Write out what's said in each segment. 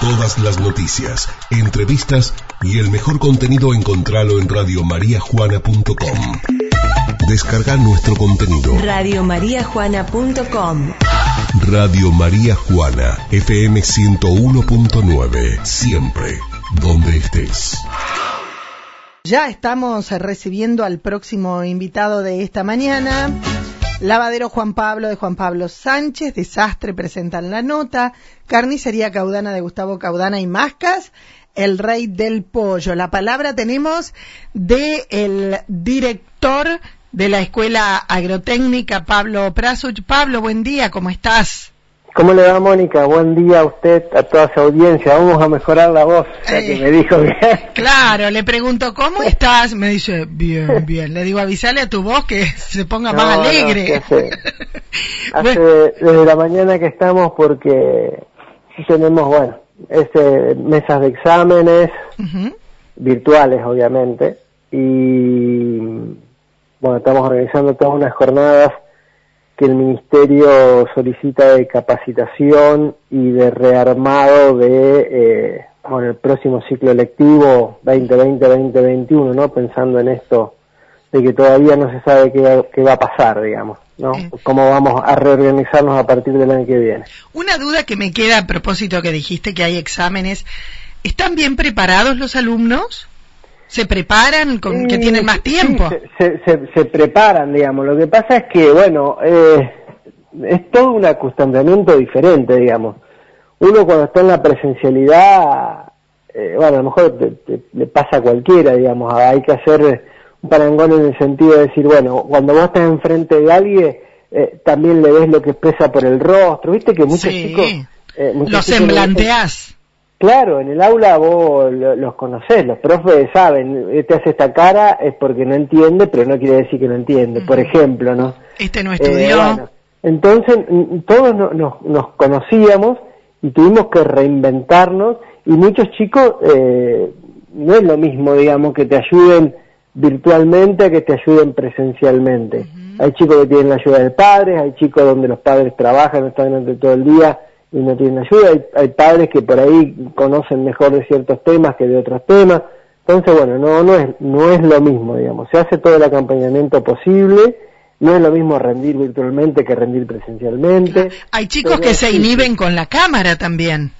Todas las noticias, entrevistas y el mejor contenido encontralo en radiomariajuana.com. Descarga nuestro contenido. Radiomariajuana.com Radio María Juana, FM 101.9, siempre, donde estés. Ya estamos recibiendo al próximo invitado de esta mañana. Lavadero Juan Pablo de Juan Pablo Sánchez, Desastre presentan la nota, Carnicería Caudana de Gustavo Caudana y Mascas, El Rey del Pollo. La palabra tenemos de el director de la Escuela Agrotécnica, Pablo Prasuch. Pablo, buen día, ¿cómo estás? ¿Cómo le va, Mónica? Buen día a usted, a toda su audiencia. Vamos a mejorar la voz, ya que Eh, me dijo que... Claro, le pregunto, ¿cómo estás? Me dice, bien, bien. Le digo, avisale a tu voz que se ponga No, más no, alegre. ¿qué hace? Hace Bueno, desde la mañana que estamos porque tenemos, bueno, este, mesas de exámenes, ujú, virtuales obviamente, y bueno, estamos organizando todas unas jornadas que el Ministerio solicita de capacitación y de rearmado de eh, bueno, el próximo ciclo electivo 2020-2021, ¿no? Pensando en esto de que todavía no se sabe qué, va- qué va a pasar, digamos, ¿no? Mm. Cómo vamos a reorganizarnos a partir del año que viene. Una duda que me queda a propósito que dijiste que hay exámenes. ¿Están bien preparados los alumnos? ¿Se preparan con que Sí, tienen más tiempo? se, se- se- se preparan, digamos. Lo que pasa es que, bueno, eh, es todo un acostumbramiento diferente, digamos. Uno cuando está en la presencialidad, eh, bueno, a lo mejor te- te- le pasa a cualquiera, digamos. Hay que hacer un parangón en el sentido de decir, bueno, cuando vos estás enfrente de alguien, eh, también le ves lo que expresa por el rostro. ¿Viste que muchos Sí. chicos... eh, muchos chicos dicen- semblanteás. Claro, en el aula vos lo- los conocés, los profes saben, este hace esta cara es porque no entiende, pero no quiere decir que no entiende, por ejemplo, ¿no? Este no Eh, estudió. bueno, entonces, todos no- nos, nos conocíamos y tuvimos que reinventarnos y muchos chicos, eh, no es lo mismo, digamos, que te ayuden virtualmente a que te ayuden presencialmente. Hay chicos que tienen la ayuda de padres, hay chicos donde los padres trabajan, están durante todo el día y no tienen ayuda, hay, hay padres que por ahí conocen mejor de ciertos temas que de otros temas. Entonces, bueno, no, no, es, no es lo mismo, digamos. Se hace todo el acompañamiento posible, no es lo mismo rendir virtualmente que rendir presencialmente. Hay chicos Pero que se inhiben con la cámara también.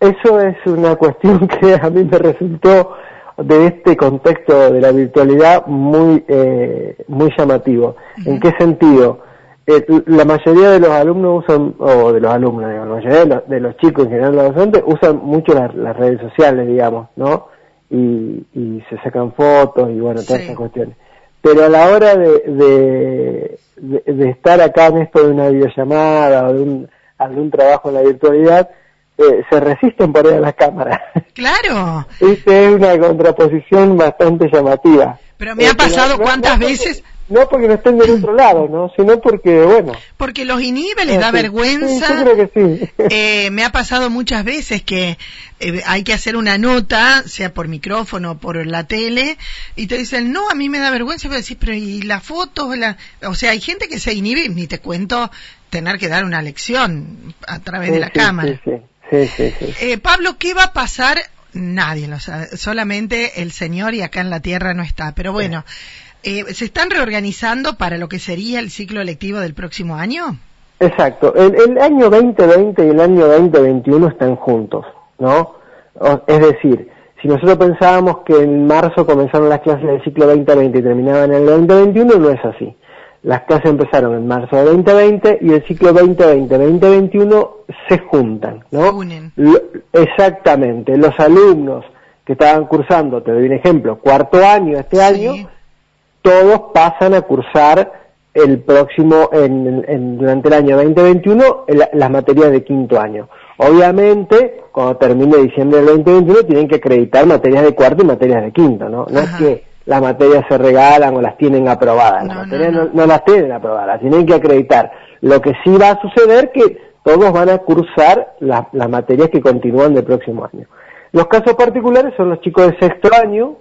Eso es una cuestión que a mí me resultó de este contexto de la virtualidad muy eh, muy llamativo. ¿En qué sentido? Eh, la mayoría de los alumnos usan, o de los alumnos, digamos, la mayoría de los, de los chicos en general, los docentes, usan mucho las, las redes sociales, digamos, ¿no? Y, y se sacan fotos y bueno, todas Sí. esas cuestiones. Pero a la hora de, de, de- de estar acá en esto de una videollamada o de un, algún trabajo en la virtualidad, eh, se resisten por ir a la cámara. Claro. Esta es una contraposición bastante llamativa. Pero me ha Eh, pasado no- cuántas no veces- No porque no estén del otro lado, ¿no? Sino porque, bueno... Porque los inhibe, les da eh, sí. vergüenza. Sí, yo creo que sí. Eh, me ha pasado muchas veces que eh, hay que hacer una nota, sea por micrófono o por la tele, y te dicen, no, a mí me da vergüenza, vos decís, pero ¿y la foto? La... O sea, hay gente que se inhibe, ni te cuento tener que dar una lección a través de la cámara. Sí, sí, sí, sí, sí. Eh, Pablo, ¿qué va a pasar? Nadie lo sabe, solamente el Señor y acá en la tierra no está. Pero bueno, eh, ¿se están reorganizando para lo que sería el ciclo lectivo del próximo año? Exacto. El, el año 2020 y el año 2021 están juntos, ¿no? O- es decir, si nosotros pensábamos que en marzo comenzaron las clases del ciclo 2020 y terminaban en el 2021, no es así. Las clases empezaron en marzo de 2020 y el ciclo 2020-2021 se juntan, Se ¿no? unen. Lo- exactamente. Los alumnos que estaban cursando, te doy un ejemplo, cuarto año este Sí. año, todos pasan a cursar el próximo, en, en- durante el año 2021, el- las materias de quinto año. Obviamente, cuando termine diciembre del 2021, tienen que acreditar materias de cuarto y materias de quinto, ¿no? No es que las materias se regalan o las tienen aprobadas, No, las materias no. no, no las tienen aprobadas, las tienen que acreditar. Lo que sí va a suceder que todos van a cursar las- las materias que continúan del próximo año. Los casos particulares son los chicos de sexto año,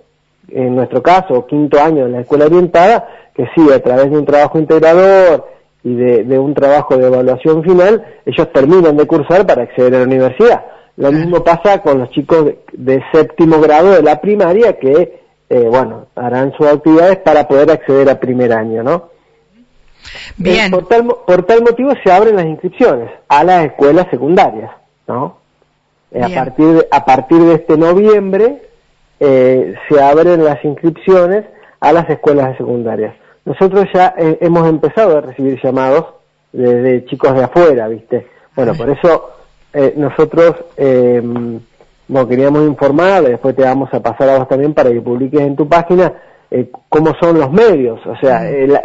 en nuestro caso, quinto año de la escuela orientada, que sí, a través de un trabajo integrador y de, de un trabajo de evaluación final, ellos terminan de cursar para acceder a la universidad. Lo mismo pasa con los chicos de, séptimo grado de la primaria que, eh, bueno, harán sus actividades para poder acceder a primer año, ¿no? Bien. Eh, por, tal, por tal motivo se abren las inscripciones a las escuelas secundarias, ¿no? Eh, a, partir de, a partir de este noviembre se abren las inscripciones a las escuelas secundarias. Nosotros ya hemos empezado a recibir llamados desde chicos de afuera, ¿viste? Bueno, por eso eh, nosotros eh, nos queríamos informar, después te vamos a pasar a vos también para que publiques en tu página eh, cómo son los medios. O sea,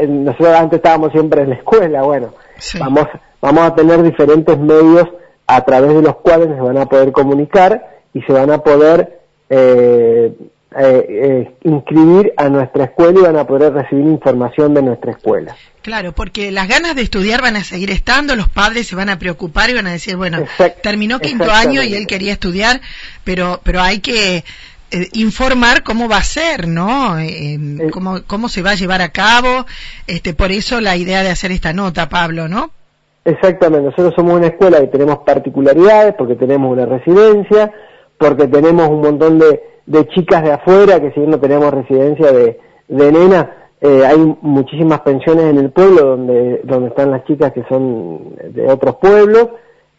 nosotros antes estábamos siempre en la escuela, bueno, vamos, vamos a tener diferentes medios a través de los cuales se van a poder comunicar y se van a poder eh, eh, eh, inscribir a nuestra escuela y van a poder recibir información de nuestra escuela. Claro, porque las ganas de estudiar van a seguir estando, los padres se van a preocupar y van a decir, bueno, terminó quinto año y él quería estudiar, pero, pero hay que eh, informar cómo va a ser, ¿no? Eh, cómo, cómo se va a llevar a cabo. Este, por eso la idea de hacer esta nota, Pablo, ¿no? Exactamente. Nosotros somos una escuela que tenemos particularidades porque tenemos una residencia, porque tenemos un montón de de chicas de afuera, que si bien no tenemos residencia de, de nena, eh, hay muchísimas pensiones en el pueblo donde, donde están las chicas que son de otros pueblos,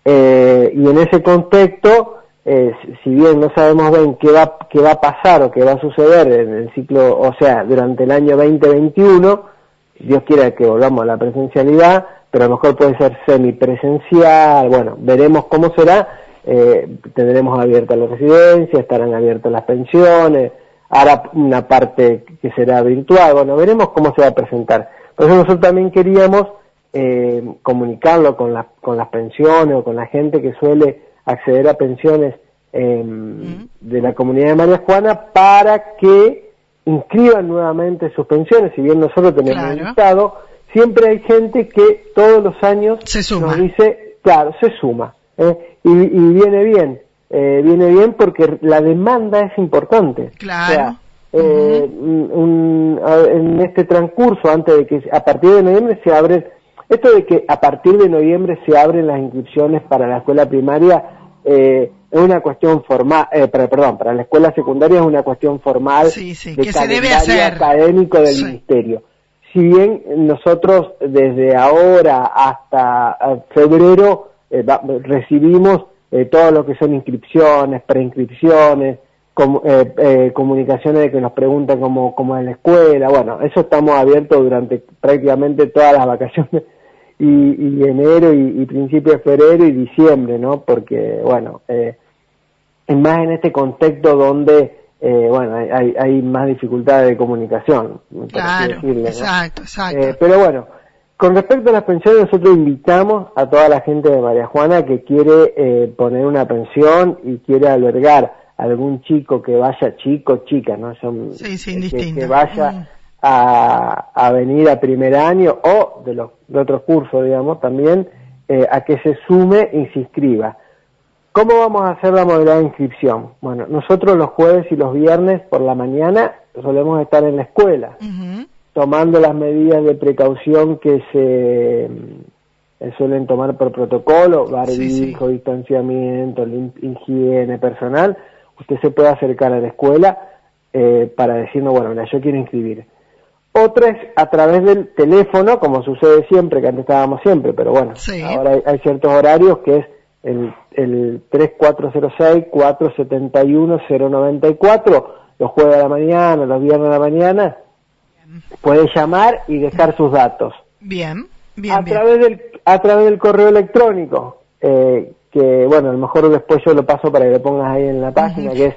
eh, y en ese contexto, eh, si bien no sabemos bien qué va, qué va a pasar o qué va a suceder en el ciclo, o sea, durante el año 2021, Dios quiera que volvamos a la presencialidad, pero a lo mejor puede ser semipresencial, bueno, veremos cómo será, eh, tendremos abiertas las residencias, estarán abiertas las pensiones, hará una parte que será virtual, bueno, veremos cómo se va a presentar. Por eso nosotros también queríamos eh, comunicarlo con, con las pensiones o con la gente que suele acceder a pensiones em, de la comunidad de María Juana para que inscriban nuevamente sus pensiones, si bien nosotros tenemos un estado, siempre hay gente que todos los años nos dice, claro, se suma. ¿Eh? y, viene bien, eh, viene bien porque la demanda es importante. Claro. Eh, en este transcurso, antes de que a partir de noviembre se abren, esto de que a partir de noviembre se abren las inscripciones para la escuela primaria es una cuestión formal, perdón, para la escuela secundaria es una cuestión formal sí, sí, que se debe hacer. académico del ministerio. Si bien nosotros desde ahora hasta febrero eh, recibimos eh, todo lo que son inscripciones, preinscripciones, eh, comunicaciones de que nos preguntan cómo, cómo es la escuela, bueno, eso estamos abiertos durante prácticamente todas las vacaciones y, enero y, principio de febrero y diciembre, ¿no? Porque, bueno, eh, más en este contexto donde bueno, hay, hay, más dificultades de comunicación. Claro, exacto, exacto. pero bueno, con respecto a las pensiones, nosotros invitamos a toda la gente de María Juana que quiere eh, poner una pensión y quiere albergar a algún chico que vaya, chico, chica, ¿no? Son, sí, sí, que, que, vaya mm. a, a, venir a primer año o de los de otros cursos, digamos, también eh, a que se sume y se inscriba. ¿Cómo vamos a hacer la modalidad de inscripción? Bueno, nosotros los jueves y los viernes por la mañana solemos estar en la escuela tomando las medidas de precaución que se eh, suelen tomar por protocolo, barbijo, distanciamiento, higiene personal, usted se puede acercar a la escuela eh, para decirnos, bueno, mira, yo quiero inscribir. Otra es a través del teléfono, como sucede siempre, que antes estábamos siempre, pero bueno, ahora hay, ciertos horarios que es el, el 3406-471-094, los jueves a la mañana, los viernes a la mañana, puede llamar y dejar sus datos. Bien, bien. A, Través, del, a través del correo electrónico, eh, que bueno, a lo mejor después yo lo paso para que lo pongas ahí en la página, que es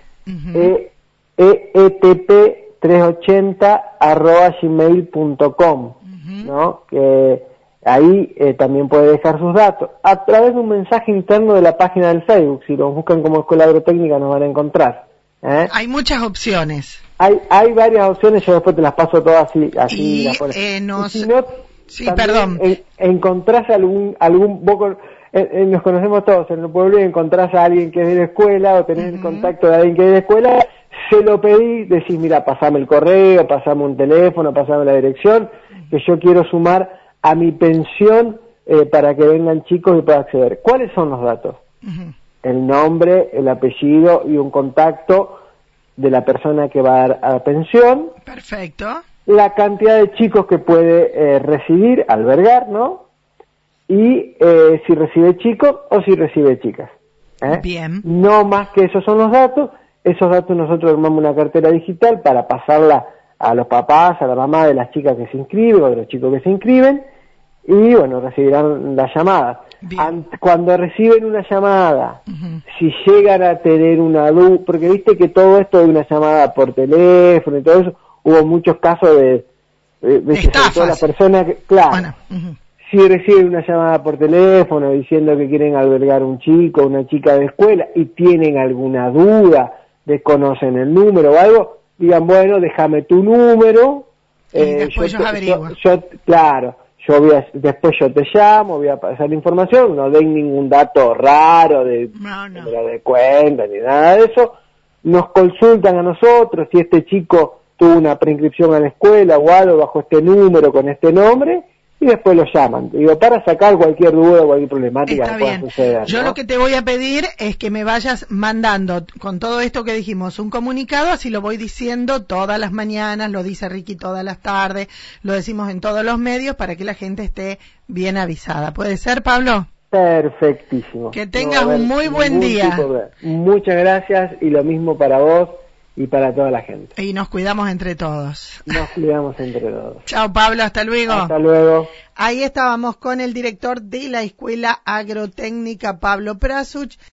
eetp380 arroba gmail.com, ¿no? Que ahí eh, también puede dejar sus datos. A través de un mensaje interno de la página del Facebook, si lo buscan como Escuela Agrotécnica nos van a encontrar. ¿eh? Hay muchas opciones. Hay, hay varias opciones, yo después te las paso todas así. así y, eh, nos... si no, sí, perdón. encontrás algún, algún eh, eh, nos conocemos todos en el pueblo y encontrás a alguien que es de la escuela o tenés el contacto de alguien que es de la escuela, se lo pedí, decís, mira, pasame el correo, pasame un teléfono, pasame la dirección, que yo quiero sumar a mi pensión para que vengan chicos y pueda acceder. ¿Cuáles son los datos? el nombre, el apellido y un contacto de la persona que va a dar a pensión. Perfecto. La cantidad de chicos que puede eh, recibir, albergar, ¿no? Y eh, si recibe chicos o si recibe chicas. ¿eh? Bien. No más que esos son los datos. Esos datos nosotros armamos una cartera digital para pasarla a los papás, a la mamá de las chicas que se inscriben o de los chicos que se inscriben y bueno, recibirán la llamada. Bien. Cuando reciben una llamada, si llegan a tener una duda, porque viste que todo esto de una llamada por teléfono y todo eso, hubo muchos casos de, de, de Estafas. la persona que, claro, Bueno, si reciben una llamada por teléfono diciendo que quieren albergar un chico una chica de escuela y tienen alguna duda, desconocen el número o algo, digan, bueno, déjame tu número. Y después yo ellos yo- yo- claro, yo voy a, después yo te llamo, voy a pasar la información, no den ningún dato raro de No, no. de cuenta ni nada de eso. Nos consultan a nosotros si este chico tuvo una preinscripción a la escuela o algo bajo este número con este nombre y después lo llaman. Digo, para sacar cualquier duda o cualquier problemática Está que pueda bien. suceder. Yo ¿no? lo que te voy a pedir es que me vayas mandando con todo esto que dijimos un comunicado, así lo voy diciendo todas las mañanas, lo dice Ricky todas las tardes, lo decimos en todos los medios para que la gente esté bien avisada. ¿Puede ser, Pablo? Perfectísimo. Que tengas un muy buen día. Muchas gracias y lo mismo para vos y para toda la gente. Y nos cuidamos entre todos. Nos cuidamos entre todos. Chao, Pablo, hasta luego. Hasta luego. Ahí estábamos con el director de la Escuela Agrotécnica, Pablo Prasuch.